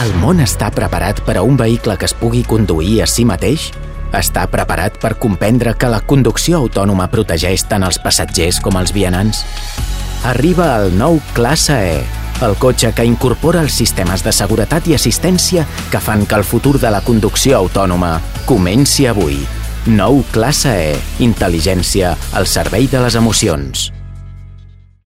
El món està preparat per a un vehicle que es pugui conduir a si mateix? Està preparat per comprendre que la conducció autònoma protegeix tant els passatgers com els vianants? Arriba el nou Classe E, el cotxe que incorpora els sistemes de seguretat i assistència que fan que el futur de la conducció autònoma comenci avui. Nou Classe E, intel·ligència al servei de les emocions.